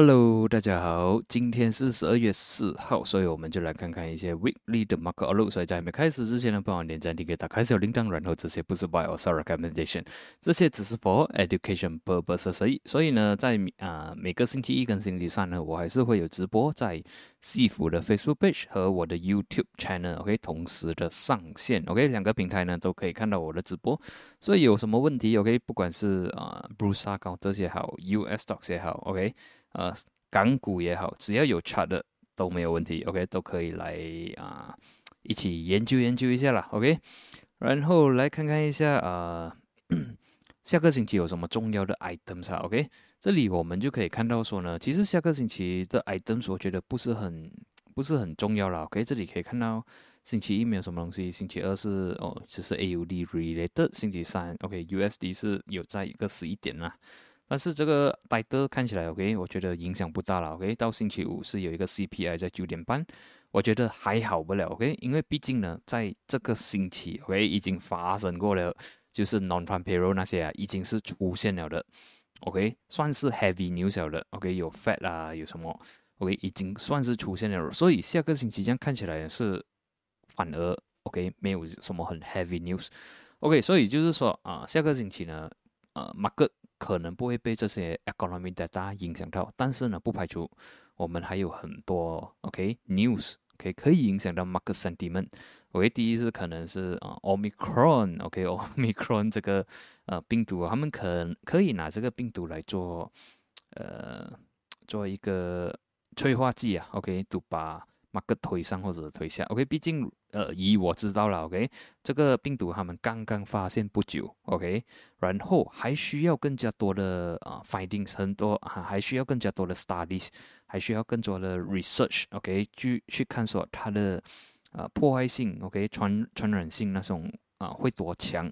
Hello，大家好，今天是十二月四号，所以我们就来看看一些 weekly 的 market outlook。所以在还没开始之前呢，帮我点赞、订阅、打开小铃铛，然后这些不是 buy or sell recommendation，这些只是 for education purposes。所以，所以呢，在啊每个星期一跟星期三呢，我还是会有直播在西服的 Facebook page 和我的 YouTube channel，OK，同时的上线，OK，两个平台呢都可以看到我的直播。所以有什么问题，OK，不管是啊 Bruce 高这些好，US stocks 也好，OK。呃，港股也好，只要有 chat 的都没有问题，OK，都可以来啊，一起研究研究一下啦，OK。然后来看看一下啊，下个星期有什么重要的 items 啊，OK。这里我们就可以看到说呢，其实下个星期的 items 我觉得不是很不是很重要了，OK。这里可以看到星期一没有什么东西，星期二是哦，只是 AUD related，星期三 OK，USD 是有在一个十一点啦。但是这个戴德看起来 OK，我觉得影响不大了 OK。到星期五是有一个 CPI 在九点半，我觉得还好不了 OK。因为毕竟呢，在这个星期 OK 已经发生过了，就是 non-farm payroll 那些啊，已经是出现了的 OK，算是 heavy news 了的 OK。有 Fed 啊，有什么 OK，已经算是出现了。所以下个星期这样看起来是反而 OK，没有什么很 heavy news OK。所以就是说啊，下个星期呢，呃，market。可能不会被这些 economy data 影响到，但是呢，不排除我们还有很多 OK news，OK 可以影响到 market sentiment。OK，第一是可能是啊 Omicron，OK Omicron 这个呃病毒，他们可可以拿这个病毒来做呃做一个催化剂啊，OK，就把。马克推上或者推下，OK，毕竟呃，以我知道了，OK，这个病毒他们刚刚发现不久，OK，然后还需要更加多的啊 findings，很多还还需要更加多的 studies，还需要更多的 research，OK，去去看说它的啊破坏性，OK，传传染性那种啊会多强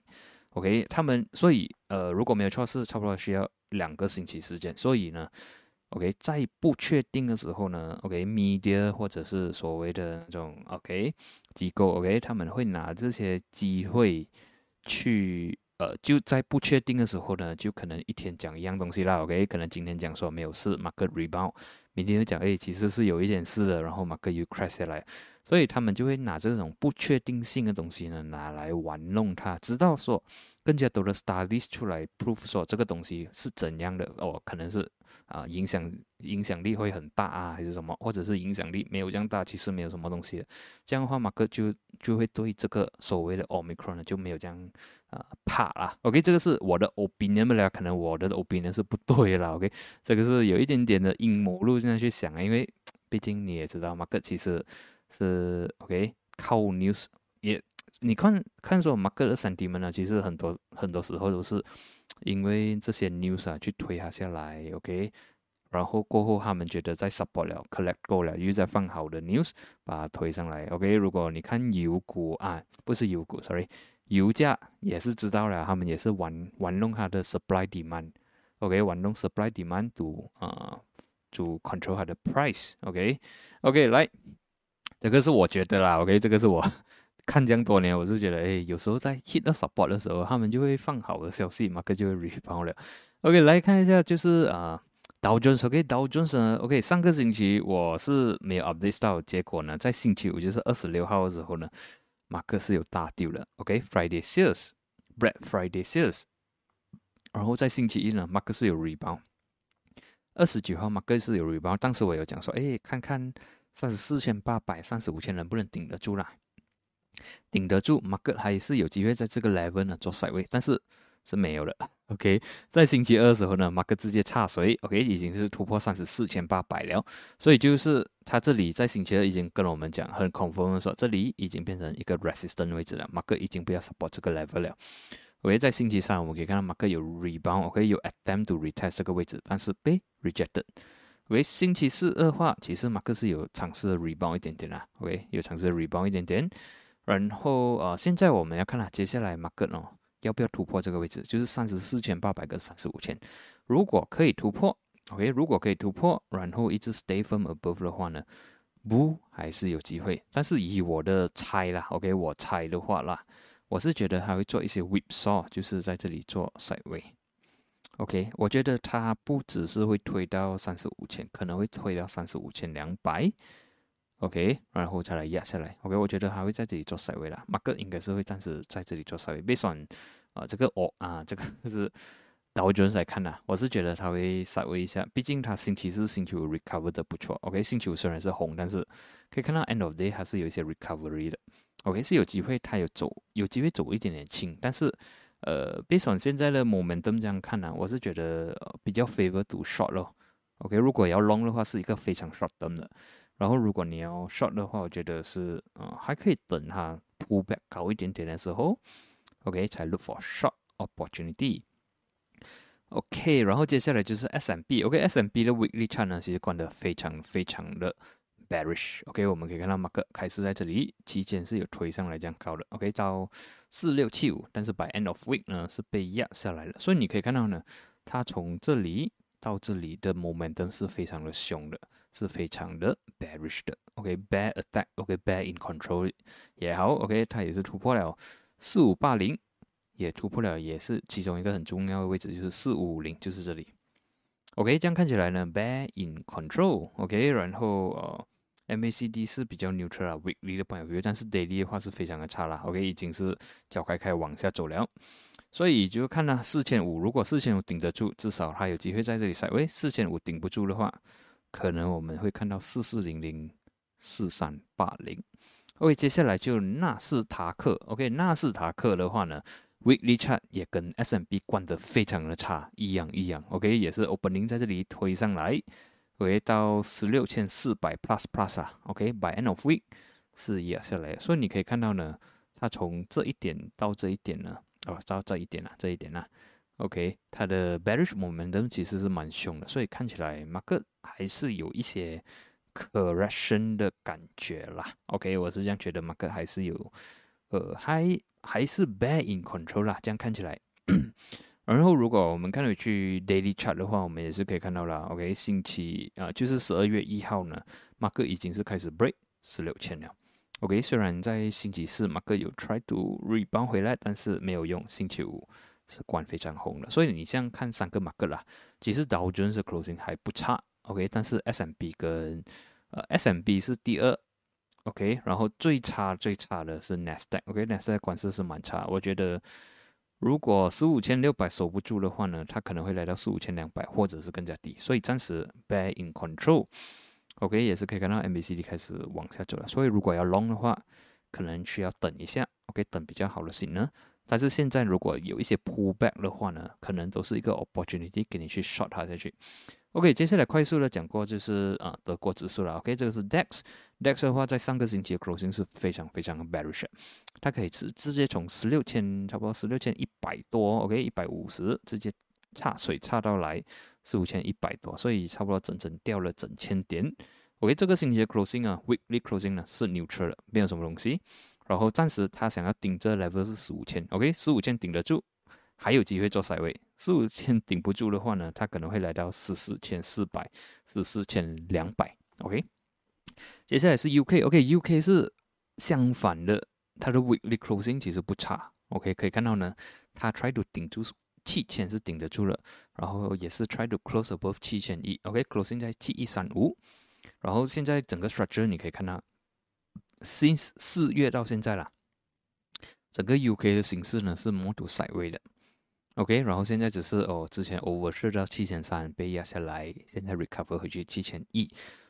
，OK，他们所以呃如果没有错是差不多需要两个星期时间，所以呢。OK，在不确定的时候呢，OK，media 或者是所谓的那种 OK 机构，OK，他们会拿这些机会去，呃，就在不确定的时候呢，就可能一天讲一样东西啦，OK，可能今天讲说没有事，market rebound，明天又讲，哎，其实是有一点事的，然后 market 又 crash 下来，所以他们就会拿这种不确定性的东西呢，拿来玩弄它，直到说。更加多的 studies 出来 prove 说这个东西是怎样的哦，可能是啊影响影响力会很大啊，还是什么，或者是影响力没有这样大，其实没有什么东西的。这样的话，马克就就会对这个所谓的 omicron 呢就没有这样啊怕啦。OK，这个是我的 opinion 了，可能我的 opinion 是不对啦。OK，这个是有一点点的阴谋论这样去想啊，因为毕竟你也知道，马克其实是 OK 靠 news 也。你看看说马克的三 D 们呢，其实很多很多时候都是因为这些 news 啊去推它下来，OK，然后过后他们觉得在 support 了，collect 够了，又在放好的 news 把它推上来，OK。如果你看油股啊，不是油股，sorry，油价也是知道了，他们也是玩玩弄它的 supply demand，OK，玩弄 supply demand to 啊，to control 它的 price，OK，OK，来，这个是我觉得啦，OK，这个是我。看这样多年，我是觉得，哎，有时候在 hit 到 support 的时候，他们就会放好的消息，马克就会 rebound 了。OK，来看一下，就是啊，道琼斯，OK，道琼斯，OK，上个星期我是没有 update 到，结果呢，在星期五就是二十六号的时候呢，马克是有大丢了，OK，Friday sales，Black Friday sales，然后在星期一呢，马克是有 rebound，二十九号马克是有 rebound，当时我有讲说，哎，看看三十四千八百三十五千能不能顶得住啦。顶得住，马克还是有机会在这个 level 呢做 side 位，但是是没有了。OK，在星期二的时候呢，马克直接差水，OK 已经是突破三十四千八百了，所以就是他这里在星期二已经跟我们讲很恐慌的说，这里已经变成一个 resistance 位置了，马克已经不要 support 这个 level 了。OK，在星期三我们可以看到马克有 rebound，OK 有 attempt to retest 这个位置，但是被 rejected。喂星期四的话，其实马克是有尝试的 rebound 一点点啊，OK，有尝试的 rebound 一点点。然后呃，现在我们要看了，接下来 market 哦，要不要突破这个位置？就是三十四千八百跟三十五千，如果可以突破，OK，如果可以突破，然后一直 stay from above 的话呢，不还是有机会。但是以我的猜啦，OK，我猜的话啦，我是觉得还会做一些 whip saw，就是在这里做 side way。OK，我觉得它不只是会推到三十五千，可能会推到三十五千两百。OK，然后再来压下来。OK，我觉得它会在这里做塞位了。马克应该是会暂时在这里做塞位。别算啊，这个哦啊，这个是导准来看呐，我是觉得它会塞位一下。毕竟它星期四、星期五 recover 的不错。OK，星期五虽然是红，但是可以看到 end of day 还是有一些 recovery 的。OK，是有机会它有走，有机会走一点点轻，但是呃，别算现在的 momentum 这样看呢，我是觉得比较 favor to short 咯。OK，如果要 long 的话，是一个非常 short term 的。然后，如果你要 short 的话，我觉得是，嗯，还可以等它 pull back 高一点点的时候，OK，才 look for short opportunity。OK，然后接下来就是 S M B，OK，S M B 的 weekly chart 呢，其实关的非常非常的 bearish。OK，我们可以看到马克开始在这里期间是有推上来这样高的，OK，到四六七五，但是 by end of week 呢是被压下来了。所以你可以看到呢，它从这里到这里的 momentum 是非常的凶的。是非常的 bearish 的，OK，bear attack，OK，bear in control 也好，OK，它也是突破了四五八零，也突破了，也是其中一个很重要的位置，就是四五五零，就是这里，OK，这样看起来呢，bear in control，OK，然后呃，MACD 是比较 neutral，weekly 的朋友但是 daily 的话是非常的差了，OK，已经是脚开开往下走了，所以就看呢，四千五，如果四千五顶得住，至少它有机会在这里塞喂，四千五顶不住的话。可能我们会看到四四零零四三八零，OK，接下来就纳斯达克，OK，纳斯达克的话呢，Weekly Chart 也跟 SMB 关的非常的差，一样一样，OK，也是 Opening 在这里推上来，回到十六千四百 Plus Plus 啊，OK，By End of Week 是压下来，所以你可以看到呢，它从这一点到这一点呢，哦，到这一点啊，这一点啊。OK，它的 bearish momentum 其实是蛮凶的，所以看起来马克还是有一些 correction 的感觉啦。OK，我是这样觉得，马克还是有，呃，还还是 bear in control 啦。这样看起来，然后如果我们看回去 daily chart 的话，我们也是可以看到了。OK，星期啊，就是十二月一号呢，马克已经是开始 break 十六千了。OK，虽然在星期四马克有 try to rebound 回来，但是没有用。星期五。是关非常红的，所以你这样看三个马克啦，其实道琼斯 closing 还不差，OK，但是 S M B 跟呃 S M B 是第二，OK，然后最差最差的是 n e s t a q o k n e s t a q 关势是蛮差，我觉得如果十五千六百守不住的话呢，它可能会来到十五千两百或者是更加低，所以暂时 bear in control，OK，也是可以看到 M B C D 开始往下走了，所以如果要 long 的话，可能需要等一下，OK，等比较好的信呢。但是现在如果有一些 pullback 的话呢，可能都是一个 opportunity 给你去 shot 它下去。OK，接下来快速的讲过就是啊德国指数了。OK，这个是 DAX，DAX 的话在上个星期的 closing 是非常非常的 bearish，它可以直直接从十六千差不多十六千一百多，OK 一百五十直接差水差到来四五千一百多，所以差不多整整掉了整千点。OK，这个星期的 closing 啊，weekly closing 呢是 neutral 的，没有什么东西。然后暂时他想要顶这 level 是十五千，OK，十五千顶得住，还有机会做塞位。十五千 顶不住的话呢，他可能会来到十四千四百、十四千两百，OK。接下来是 UK，OK，UK 是相反的，它的 weekly closing 其实不差，OK，可以看到呢，它 try to 顶住七千是顶得住了，然后也是 try to close above 七千一，OK，closing 在七一三五，然后现在整个 structure 你可以看到。Since 四月到现在啦，整个 UK 的形势呢是模图塞位的，OK，然后现在只是哦，之前 over 去到七千三被压下来，现在 recover 回去七千一，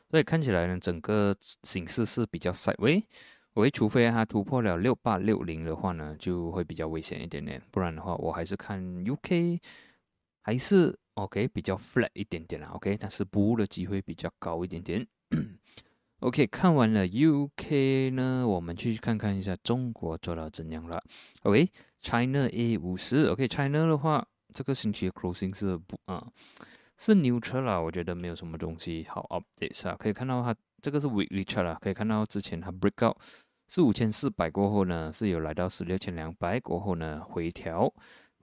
所以看起来呢，整个形势是比较塞位。我除非它突破了六八六零的话呢，就会比较危险一点点，不然的话，我还是看 UK 还是 OK 比较 flat 一点点啦，OK，但是补的机会比较高一点点。OK，看完了 UK 呢，我们去看看一下中国做到怎样了。OK，China A 五十，OK，China 的话，这个星期的 closing 是不啊，是 neutral 啦，我觉得没有什么东西好 update 啊。可以看到它这个是 weekly chart 啦，可以看到之前它 break out 四五千四百过后呢，是有来到十六千两百过后呢回调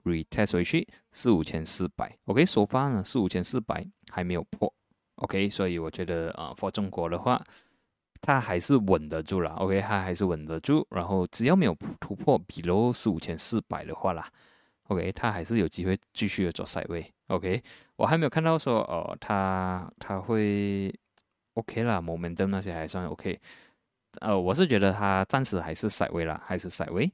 retest 回去四五千四百。OK，首发呢四五千四百还没有破。OK，所以我觉得啊，for 中国的话。它还是稳得住了，OK，它还是稳得住。然后只要没有突破比如四五千四百的话啦 OK，它还是有机会继续的做 side way。OK，我还没有看到说哦，它它会 OK 啦，momentum 那些还算 OK。呃，我是觉得它暂时还是 side way 啦，还是 side way。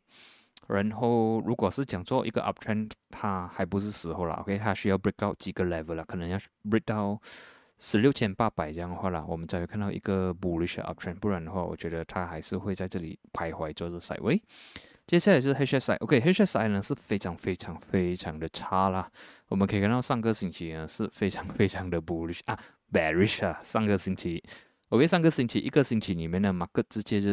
然后如果是讲做一个 uptrend，它还不是时候了。OK，它需要 break 到几个 level 了，可能要 break 到十六千八百这样的话啦，我们才会看到一个 bullish uptrend。不然的话，我觉得它还是会在这里徘徊，做着 side way。接下来是 HSI，OK，HSI 呢是非常非常非常的差啦。我们可以看到上个星期呢是非常非常的 bullish 啊，bearish 啊。上个星期，OK，上个星期一个星期里面的马克直接就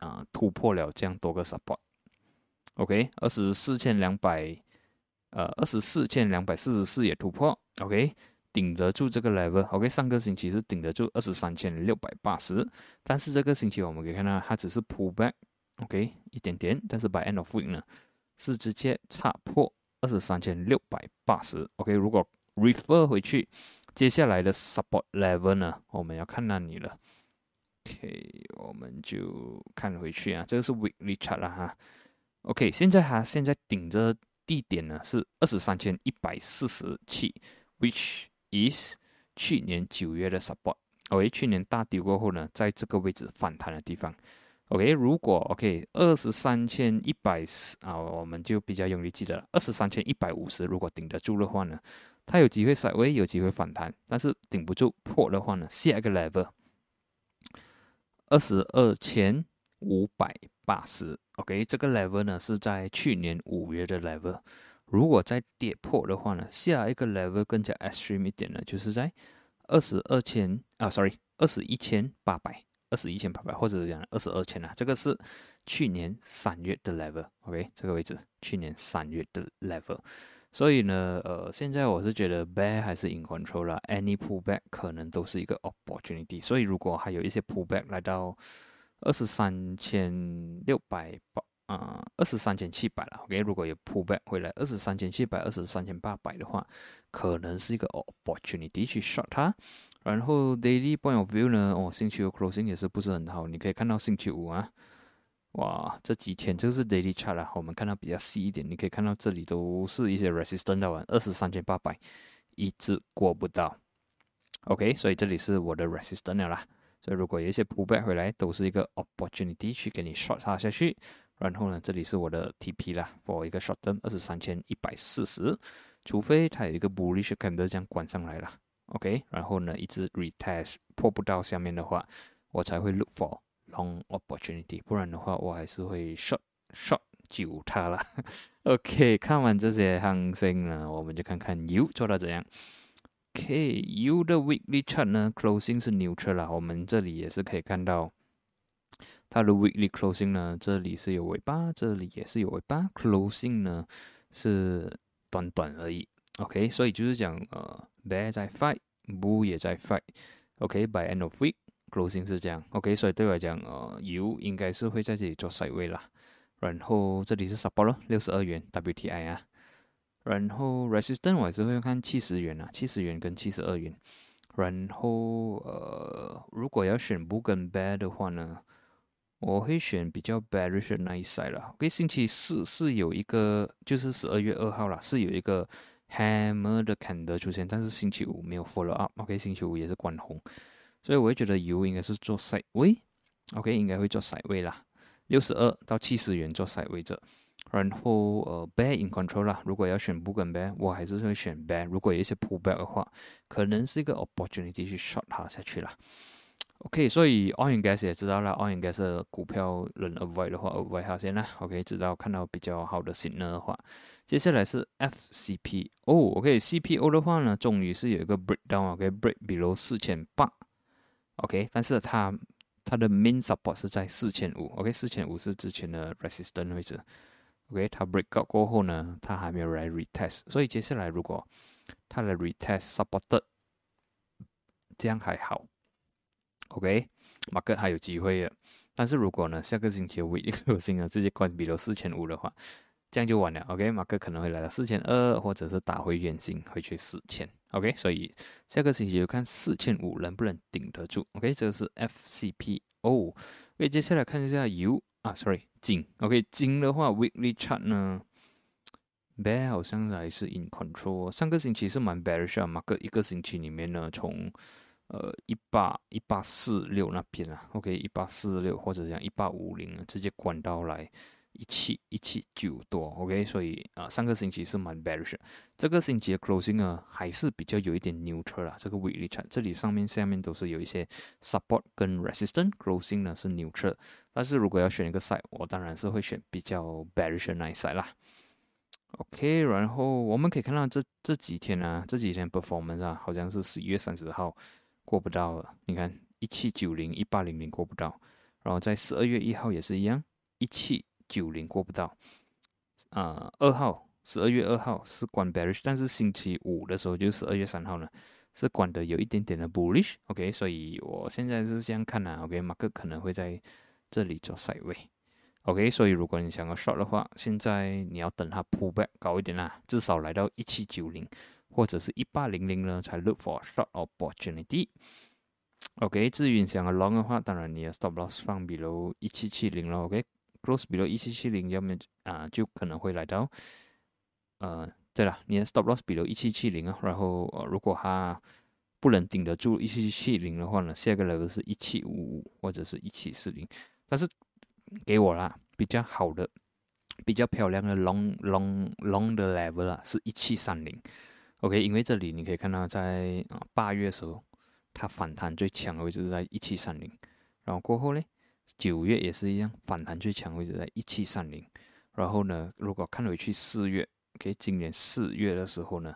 啊突破了这样多个 support，OK，二十四千两百，呃，二十四千两百四十四也突破，OK，顶得住这个 level，OK，上个星期是顶得住二十三千六百八十，但是这个星期我们可以看到它只是 pull back。OK，一点点，但是 by end of week 呢，是直接插破二十三千六百八十。OK，如果 refer 回去，接下来的 support level 呢，我们要看那里了。OK，我们就看回去啊，这个是 weekly chart 了哈。OK，现在它现在顶着地点呢是二十三千一百四十七，which is 去年九月的 support。OK，去年大跌过后呢，在这个位置反弹的地方。OK，如果 OK 二十三千一百四啊，我们就比较容易记得了。二十三千一百五十，如果顶得住的话呢，它有机会稍微有机会反弹，但是顶不住破的话呢，下一个 level 二十二千五百八十。OK，这个 level 呢是在去年五月的 level。如果再跌破的话呢，下一个 level 更加 extreme 一点呢，就是在二十二千啊，sorry，二十一千八百。二十一千八百，或者是讲二十二千啊，这个是去年三月的 level，OK，这个位置去年三月的 level，所以呢，呃，现在我是觉得 bear 还是 in control 啦，any pullback 可能都是一个 opportunity，所以如果还有一些 pullback 来到二十三千六百八啊，二十三千七百了，OK，如果有 pullback 回来二十三千七百、二十三千八百的话，可能是一个 opportunity 去 short 它。然后 daily point of view 呢？哦，星期五 closing 也是不是很好。你可以看到星期五啊，哇，这几天这个是 daily chart 啦。我们看到比较细一点，你可以看到这里都是一些 resistance 的二十三千八百一直过不到。OK，所以这里是我的 resistance 啦。所以如果有一些 pullback 回来，都是一个 opportunity 去给你 shot 它下去。然后呢，这里是我的 TP 啦，for 一个 short term 二十三千一百四十，除非它有一个 bullish candle 这样关上来了。OK，然后呢，一直 retest 破不到下面的话，我才会 look for long opportunity，不然的话，我还是会 short short 救它了。OK，看完这些行情呢，我们就看看 U 做到怎样。OK，U 的 weekly chart 呢，closing 是 neutral 啦，我们这里也是可以看到它的 weekly closing 呢，这里是有尾巴，这里也是有尾巴，closing 呢是短短而已。OK，所以就是讲呃。Bear 在 fight，Bull 也在 fight。OK，by end of week，closing 是这样。OK，所以对我来讲，呃，U 应该是会在这里做 side way 啦。然后这里是 support 六十二元 WTI 啊。然后 resistance 我还是会看七十元啊，七十元跟七十二元。然后呃，如果要选 Bull 跟 Bear 的话呢，我会选比较 bearish 那一 side 啦。OK，星期四是有一个，就是十二月二号啦，是有一个。Hammer 的 candle 出现，但是星期五没有 follow up。OK，星期五也是关红，所以我会觉得油应该是做 side way。OK，应该会做 side way 啦，六十二到七十元做 side way 着。然后呃，bear in control 啦，如果要选 bull 跟 bear，我还是会选 bear。如果有一些 pull back 的话，可能是一个 opportunity 去 short 它下去啦。OK，所以 oil and gas 也知道了，oil and gas 的股票能 avoid 的话，avoid 它先啦。OK，直到看到比较好的 signal 的话。接下来是 FCP 哦，OK，CPO 的话呢，终于是有一个 breakdown，OK，break below 四千八，OK，但是它它的 main support 是在四千五，OK，四千五是之前的 resistance 位置，OK，它 break out 过后呢，它还没有来 retest，所以接下来如果它的 retest supported，这样还好 OK，马克还有机会的，但是如果呢，下个星期 week 有新的直接关 below 四千五的话，这样就完了，OK，马克可能会来到四千二，或者是打回原形，回去四千，OK，所以下个星期就看四千五能不能顶得住，OK，这个是 FCPO，OK，接下来看一下油啊，Sorry，金，OK，金的话，Weekly Chart 呢，bear 好像还是 in control。上个星期是蛮 bearish 啊，马克一个星期里面呢，从呃一八一八四六那边啊，OK 一八四六或者讲一八五零直接管到来。一七一七九多，OK，所以啊，上个星期是蛮 bearish，这个星期的 closing 呢还是比较有一点 neutral 啦。这个 weekly chart 这里上面下面都是有一些 support 跟 resistance，closing 呢是 neutral，但是如果要选一个 side，我当然是会选比较 bearish 那一 side 啦。OK，然后我们可以看到这这几天呢，这几天 performance 啊，好像是十一月三十号过不到了，你看一七九零一八零零过不到，然后在十二月一号也是一样，一七。九零过不到，啊，二号十二月二号是关 bearish，但是星期五的时候就十二月三号呢，是管的有一点点的 bullish，OK，所以我现在是这样看啊，OK，马克可能会在这里做 side OK，所以如果你想要 short 的话，现在你要等它 pull back 高一点啦，至少来到一七九零或者是一八零零呢，才 look for short opportunity，OK，至于你想要 long 的话，当然你的 stop loss 放比如一七七零了，OK。close 比如一七七零，要么啊就可能会来到，呃，对了，你的 stop loss 比如一七七零啊，然后呃如果它不能顶得住一七七零的话呢，下个 level 是一七五五或者是一七四零，但是给我啦比较好的、比较漂亮的 long long long 的 level 啦，是一七三零。，OK，因为这里你可以看到在啊八月的时候，它反弹最强的位置是在一七三零，然后过后呢？九月也是一样，反弹最强位置在一七三零。然后呢，如果看回去四月，OK，今年四月的时候呢，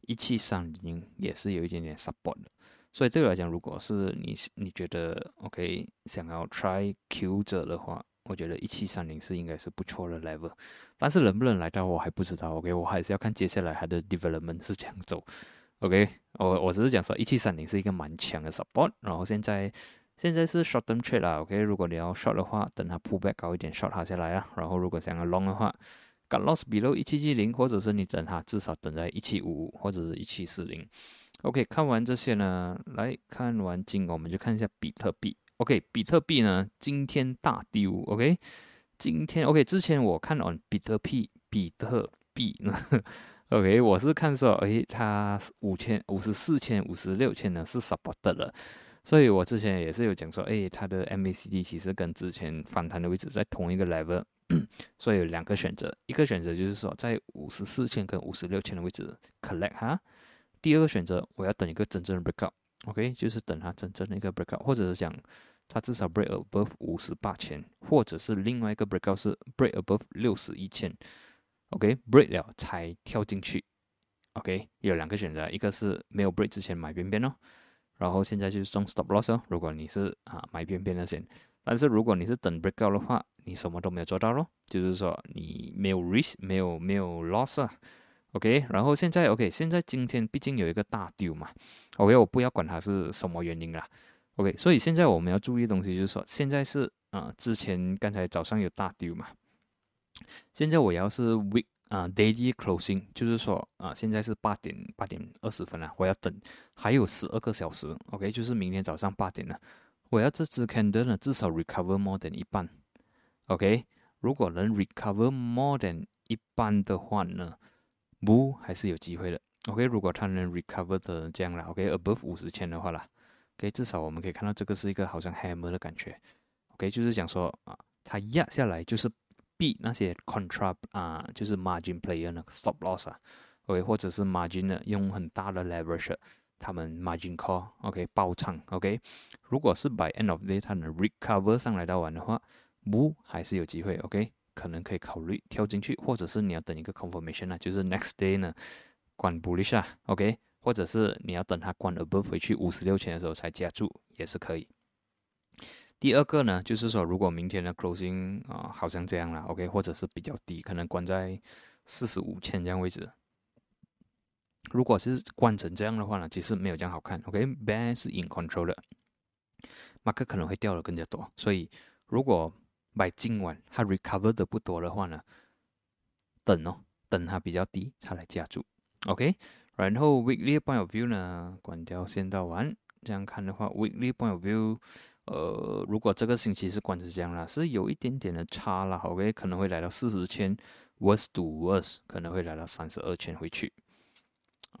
一七三零也是有一点点 support 的。所以这个来讲，如果是你你觉得 OK 想要 try Q 者的话，我觉得一七三零是应该是不错的 level。但是能不能来到我还不知道，OK，我还是要看接下来它的 development 是怎样走。OK，我我只是讲说一七三零是一个蛮强的 support，然后现在。现在是 short term trade 啦，OK，如果你要 short 的话，等它 pull back 高一点，short 它下来啊。然后如果想要 long 的话，got loss below 一七七零，或者是你等它至少等在一七五五或者是一七四零。OK，看完这些呢，来看完金，我们就看一下比特币。OK，比特币呢今天大丢，OK，今天 OK，之前我看完比特币，比特币呢，OK，我是看说，诶，它五千、五十四千、五十六千呢是 support 了。所以我之前也是有讲说，哎，它的 MACD 其实跟之前反弹的位置在同一个 level，所以有两个选择，一个选择就是说在五十四千跟五十六千的位置 collect 哈，第二个选择我要等一个真正的 OK，就是等它真正的一个 breakout，或者是讲它至少 break above 五十八千，或者是另外一个 breakout 是 break above 六十一千，OK，break 了才跳进去，OK，有两个选择，一个是没有 break 之前买边边哦。然后现在就是中 stop loss 哦。如果你是啊买边边的先，但是如果你是等 breakout 的话，你什么都没有做到咯，就是说你没有 risk，没有没有 loss 啊。OK，然后现在 OK，现在今天毕竟有一个大丢嘛。OK，我不要管它是什么原因啦。OK，所以现在我们要注意的东西就是说，现在是啊之前刚才早上有大丢嘛，现在我要是 week。啊，daily closing 就是说啊，现在是八点八点二十分了，我要等还有十二个小时，OK，就是明天早上八点了，我要这只 candle 呢至少 recover more than 一半，OK，如果能 recover more than 一半的话呢，不还是有机会的，OK，如果它能 recover 的这样啦，OK，above 五十千的话啦，OK，至少我们可以看到这个是一个好像 hammer 的感觉，OK，就是讲说啊，它压下来就是。避那些 contra 啊，就是 margin player 那个 stop loss 啊，OK，或者是 margin 的用很大的 leverage，他们 margin call，OK，爆仓，OK，如果是 by end of day 它能 recover 上来到完的话，不还是有机会，OK，可能可以考虑跳进去，或者是你要等一个 confirmation 啊，就是 next day 呢关不利下，OK，或者是你要等它关 above 回去五十六千的时候才加注也是可以。第二个呢，就是说，如果明天的 closing 啊，好像这样了，OK，或者是比较低，可能关在四十五千这样位置。如果是关成这样的话呢，其实没有这样好看，OK，ban 是 in control 的，马克可能会掉的更加多。所以，如果买今晚它 recover 的不多的话呢，等哦，等它比较低才来加注，OK。然后 weekly point of view 呢，关掉先到完，这样看的话，weekly point of view。呃，如果这个星期是关成这样啦，是有一点点的差啦，OK，可能会来到四十千、worst to worst 可能会来到三十二圈回去。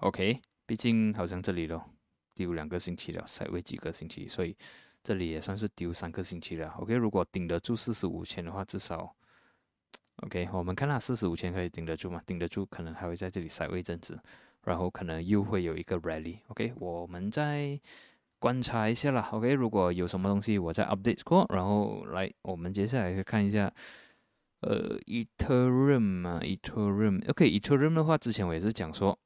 OK，毕竟好像这里咯，丢两个星期了，才位几个星期，所以这里也算是丢三个星期了。OK，如果顶得住四十五千的话，至少 OK，我们看它四十五千可以顶得住吗？顶得住，可能还会在这里塞位一阵子，然后可能又会有一个 rally。OK，我们再观察一下啦。OK，如果有什么东西，我再 update 过，然后来我们接下来看一下。呃，Ethereum 嘛，Ethereum，OK，Ethereum 的话，之前我也是讲说，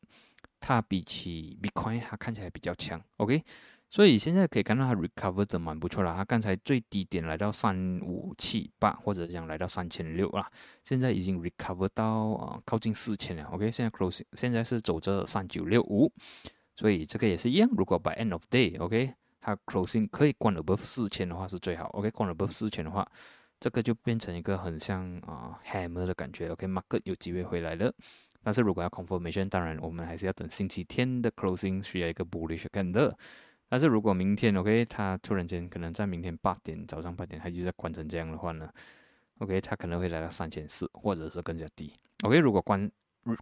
它比起 Bitcoin，它看起来比较强，OK，所以现在可以看到它 recover 的蛮不错了，它刚才最低点来到三五七八，或者讲来到三千六啦，现在已经 recover 到啊靠近四千了，OK，现在 closing 现在是走着三九六五，所以这个也是一样，如果 by end of day，OK，它 closing 可以关 above 四千的话是最好，OK，关 above 四千的话。这个就变成一个很像啊 hammer 的感觉，OK，market 有机会回来了。但是如果要 confirmation，当然我们还是要等星期天的 closing 需要一个 bullish candle。但是如果明天 OK，它突然间可能在明天八点早上八点它就在关成这样的话呢，OK，它可能会来到三千四或者是更加低。OK，如果关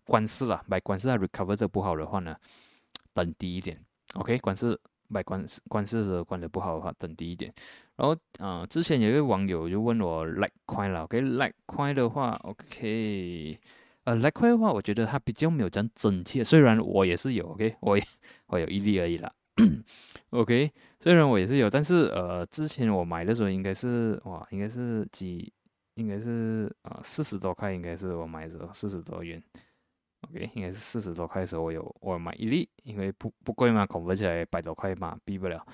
关市了，买关市它 recover 的不好的话呢，等低一点。OK，关市。买关关市的关的不好的话，等低一点。然后，啊，之前有一位网友就问我，like 快了，OK，like 快的话，OK，呃，like 快的话，我觉得它比较没有这样整齐。虽然我也是有，OK，我也 我有一例而已啦。OK，虽然我也是有，但是呃，之前我买的时候应该是哇，应该是几，应该是啊，四十多块，应该是我买的时候四十多元。OK，应该是四十多块的时候，我有我买一粒，因为不不贵嘛，恐怖起来百多块嘛，比不了。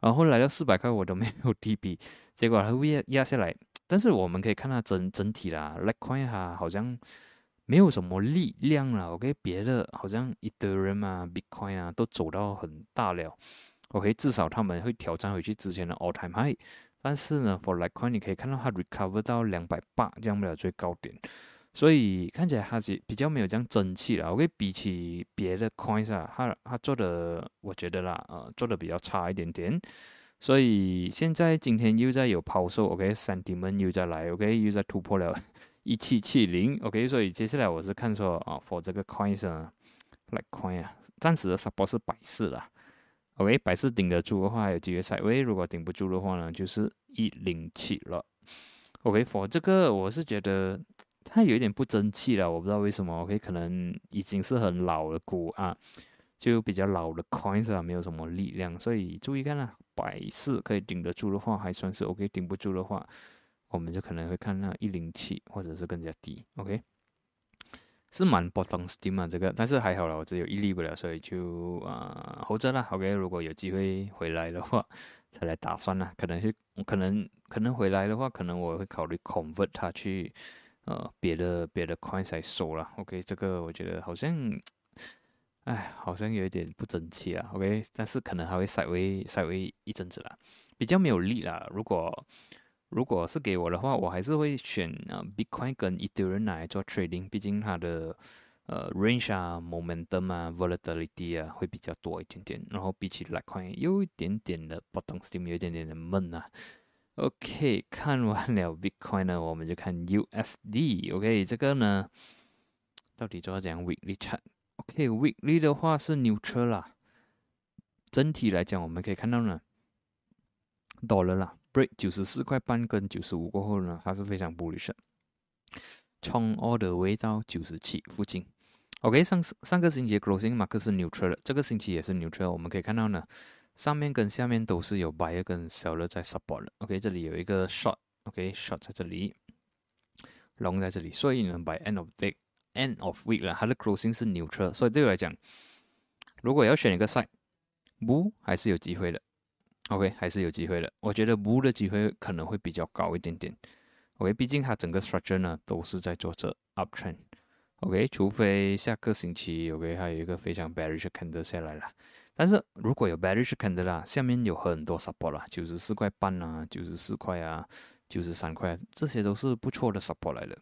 然后来到四百块，我都没有 DB，结果它会压压下来。但是我们可以看到整整体啦，Litecoin 哈好像没有什么力量了。OK，别的好像 Ethereum 啊、Bitcoin 啊都走到很大了。OK，至少他们会挑战回去之前的 All Time High。但是呢，For Litecoin 你可以看到它 recover 到两百八这样的最高点。所以看起来它是比较没有这样争气了。OK，比起别的 coins 啊，它它做的我觉得啦，呃，做的比较差一点点。所以现在今天又在有抛售，OK，三 D 们又在来，OK，又在突破了一七七零，OK，所以接下来我是看说啊，for 这个 coins 啊，like coin 啊，暂时的 support 是百四了，OK，百四顶得住的话还有机会踩位，如果顶不住的话呢，就是一零七了，OK，for 这个我是觉得。它有一点不争气了，我不知道为什么。OK，可能已经是很老的股啊，就比较老的 coins 啊，没有什么力量，所以注意看啦。百四可以顶得住的话，还算是 OK；顶不住的话，我们就可能会看到一零七或者是更加低。OK，是蛮 bottom steam 啊，这个，但是还好了，我只有一粒不了，所以就啊 hold 着啦。OK，如果有机会回来的话，再来打算啦。可能是可能可能回来的话，可能我会考虑 convert 它去。呃，别的别的 coin 才收了，OK，这个我觉得好像，哎，好像有一点不争气啊，OK，但是可能还会稍微稍微一阵子啦，比较没有力啦。如果如果是给我的话，我还是会选啊，Bitcoin 跟 Ethereum 来做 trading，毕竟它的呃 range 啊，momentum 啊，volatility 啊会比较多一点点，然后比起 Litecoin 有一点点的 bottom steam，有一点点的闷啊。OK，看完了 Bitcoin 呢，我们就看 USD。OK，这个呢，到底怎要讲 Weekly chart？OK，Weekly 的话是 neutral 啦。整体来讲，我们可以看到呢，Dollar 啦，Break 九十四块半跟九十五过后呢，它是非常 bullish，冲 all the way 到九十七附近。OK，上上个星期 Closing Mark 是 neutral 的，这个星期也是 neutral。我们可以看到呢。上面跟下面都是有 buyer 跟 seller 在 support 的，OK，这里有一个 short，OK，short 在这里，long 在这里，所以呢，by end of day，end of week 了，它的 closing 是 neutral，所以对我来讲，如果要选一个 side，bull 还是有机会的，OK，还是有机会的，我觉得 bull 的机会可能会比较高一点点，OK，毕竟它整个 structure 呢都是在做着 uptrend，OK，除非下个星期 OK 还有一个非常 bearish candle 下来了。但是如果有 bearish candle 啦，下面有很多 support 啦，九十四块半啊，九十四块啊，九十三块，这些都是不错的 support 来的。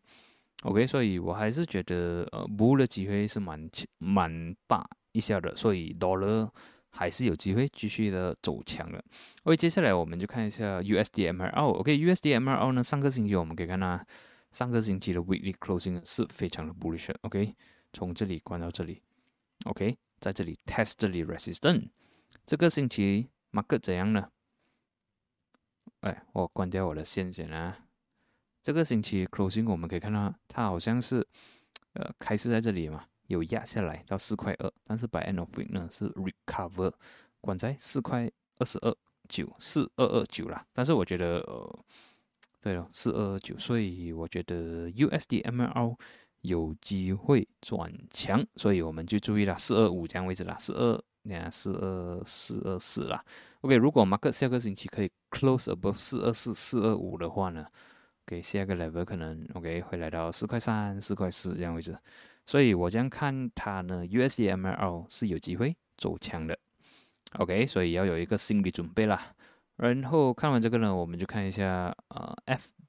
OK，所以我还是觉得呃，bull 的机会是蛮蛮大一下的，所以 dollar 还是有机会继续的走强的。OK，接下来我们就看一下 USD MRL。OK，USD MRL 呢，上个星期我们可以看到上个星期的 weekly closing 是非常的 bullish，OK，从这里关到这里，OK，在这里 test 这里 resistance，这个星期 market 怎样呢？哎，我关掉我的线先啊。这个星期 closing 我们可以看到，它好像是呃开始在这里嘛，有压下来到四块二，但是 by end of week 呢是 recover，管在四块二十二九四二二九啦。但是我觉得，对了，四二二九，所以我觉得 USD MLR 有机会转强，所以我们就注意了四二五这样位置啦，四二你看四二四二四啦。OK，如果 market 下个星期可以 close above 四二四四二五的话呢？给下个 level 可能 OK 会来到四块三、四块四这样位置，所以我将看它呢，USDML 是有机会走强的，OK，所以要有一个心理准备啦。然后看完这个呢，我们就看一下呃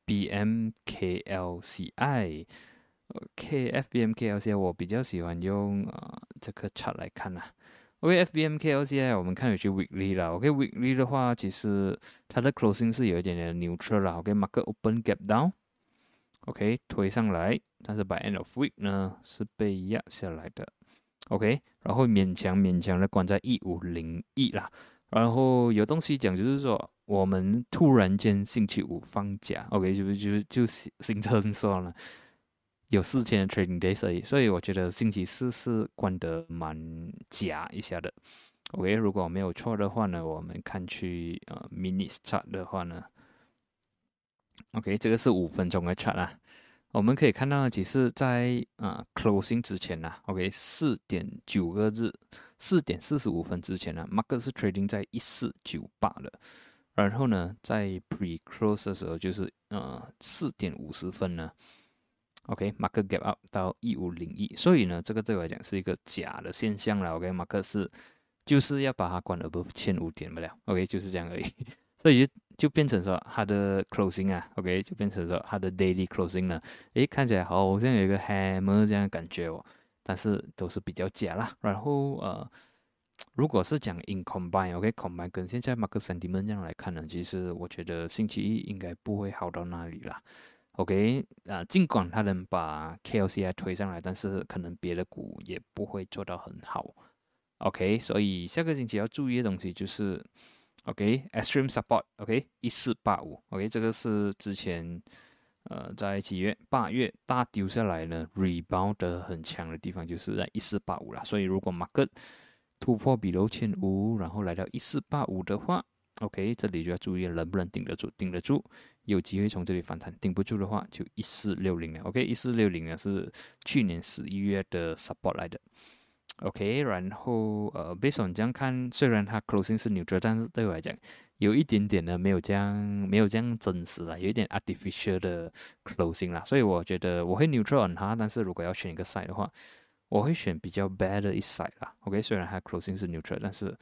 FBMKLCI，OK，FBMKLCI 我比较喜欢用呃这个 chart 来看啦。OK，FBMKLCI 我们看有些 weekly 啦。OK，weekly 的话，其实它的 closing 是有一点点 neutral 啦。OK，market open gap down，OK 推上来，但是 by end of week 呢是被压下来的。OK，然后勉强勉强的关在一五零一啦。然后有东西讲，就是说我们突然间星期五放假，OK 就就就形成说了。有四天的 trading days 而已，所以我觉得星期四是关得蛮假一下的。OK，如果没有错的话呢，我们看去呃 minutes chart 的话呢，OK，这个是五分钟的 chart 啊。我们可以看到呢，其实在啊 closing 之前呢，OK，四点九个日，四点四十五分之前呢，market 是 trading 在一四九八的。然后呢，在 pre close 的时候，就是呃四点五十分呢。OK，market gap up 到一五零一，所以呢，这个对我来讲是一个假的现象了。OK，Mark 是就是要把它关 above 千五点不了。OK，就是这样而已。所以就变成说它的 closing 啊，OK，就变成说它的 daily closing 了，诶，看起来好像有一个 hammer 这样的感觉哦，但是都是比较假啦。然后呃，如果是讲 in combine，OK，combine 跟现在 market sentiment 这样来看呢，其实我觉得星期一应该不会好到哪里啦。OK，啊，尽管他能把 KLCI 推上来，但是可能别的股也不会做到很好。OK，所以下个星期要注意的东西就是，OK，Extreme Support，OK，一四八五，OK，这个是之前呃在几月八月大丢下来呢，rebound 的很强的地方就是在一四八五啦。所以如果 Market 突破比六千五，然后来到一四八五的话，OK，这里就要注意能不能顶得住，顶得住。有机会从这里反弹，顶不住的话就一四六零了。OK，一四六零呢是去年十一月的 support 来的。OK，然后呃，based on 这样看，虽然它 closing 是 neutral，但是对我来讲有一点点的没有这样没有这样真实啊，有一点 artificial 的 closing 啦。所以我觉得我会 neutral on 它，但是如果要选一个 side 的话，我会选比较 bad 的一 side 啦。OK，虽然它 closing 是 neutral，但是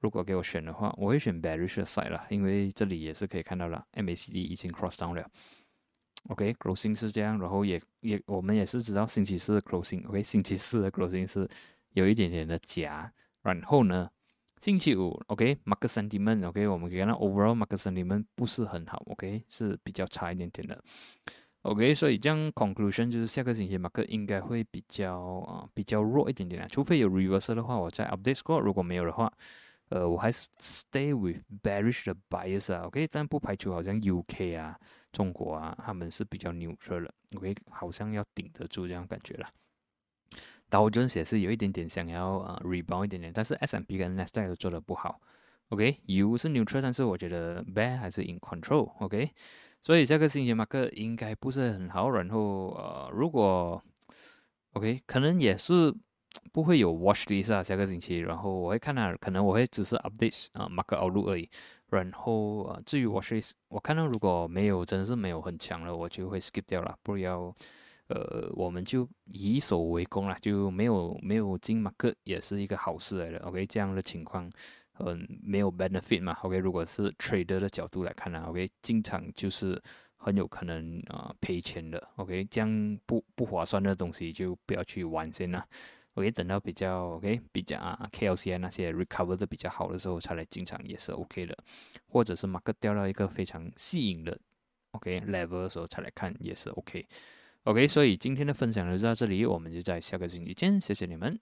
如果给我选的话，我会选 bearish 的 side 啦，因为这里也是可以看到了，MACD 已经 cross down 了。OK，closing 是这样，然后也也我们也是知道星期四的 closing，OK，星期四的 closing 是有一点点的假。然后呢，星期五，OK，market sentiment，OK，我们可以看到 overall market sentiment 不是很好，OK，是比较差一点点的。OK，所以这样 conclusion 就是下个星期 market 应该会比较啊比较弱一点点的，除非有 reversal 的话，我再 update score，如果没有的话。呃，我还是 stay with bearish 的 bias 啊，OK，但不排除好像 UK 啊、中国啊，他们是比较 neutral 的，OK，好像要顶得住这样感觉了。道琼斯也是有一点点想要啊 rebound 一点点，但是 S&P 跟 Nasdaq 都做的不好，OK，U 是 neutral，但是我觉得 bear 还是 in control，OK，所以下个星期马克应该不是很好，然后呃，如果 OK，可能也是。不会有 watch list 啊，下个星期，然后我会看到，可能我会只是 update 啊马克 outlook 而已。然后啊，至于 watch list，我看到如果没有，真的是没有很强了，我就会 skip 掉了。不要，呃，我们就以守为攻啦，就没有没有进马克也是一个好事来的。OK，这样的情况，嗯，没有 benefit 嘛。OK，如果是 trader 的角度来看呢，OK，进场就是很有可能啊赔钱的。OK，这样不不划算的东西就不要去玩先啦。OK，等到比较 OK 比较啊 KLCI 那些 recover 的比较好的时候才来进场也是 OK 的，或者是马克掉到一个非常吸引的 OK level 的时候才来看也是 OK。OK，所以今天的分享就到这里，我们就在下个星期见，谢谢你们。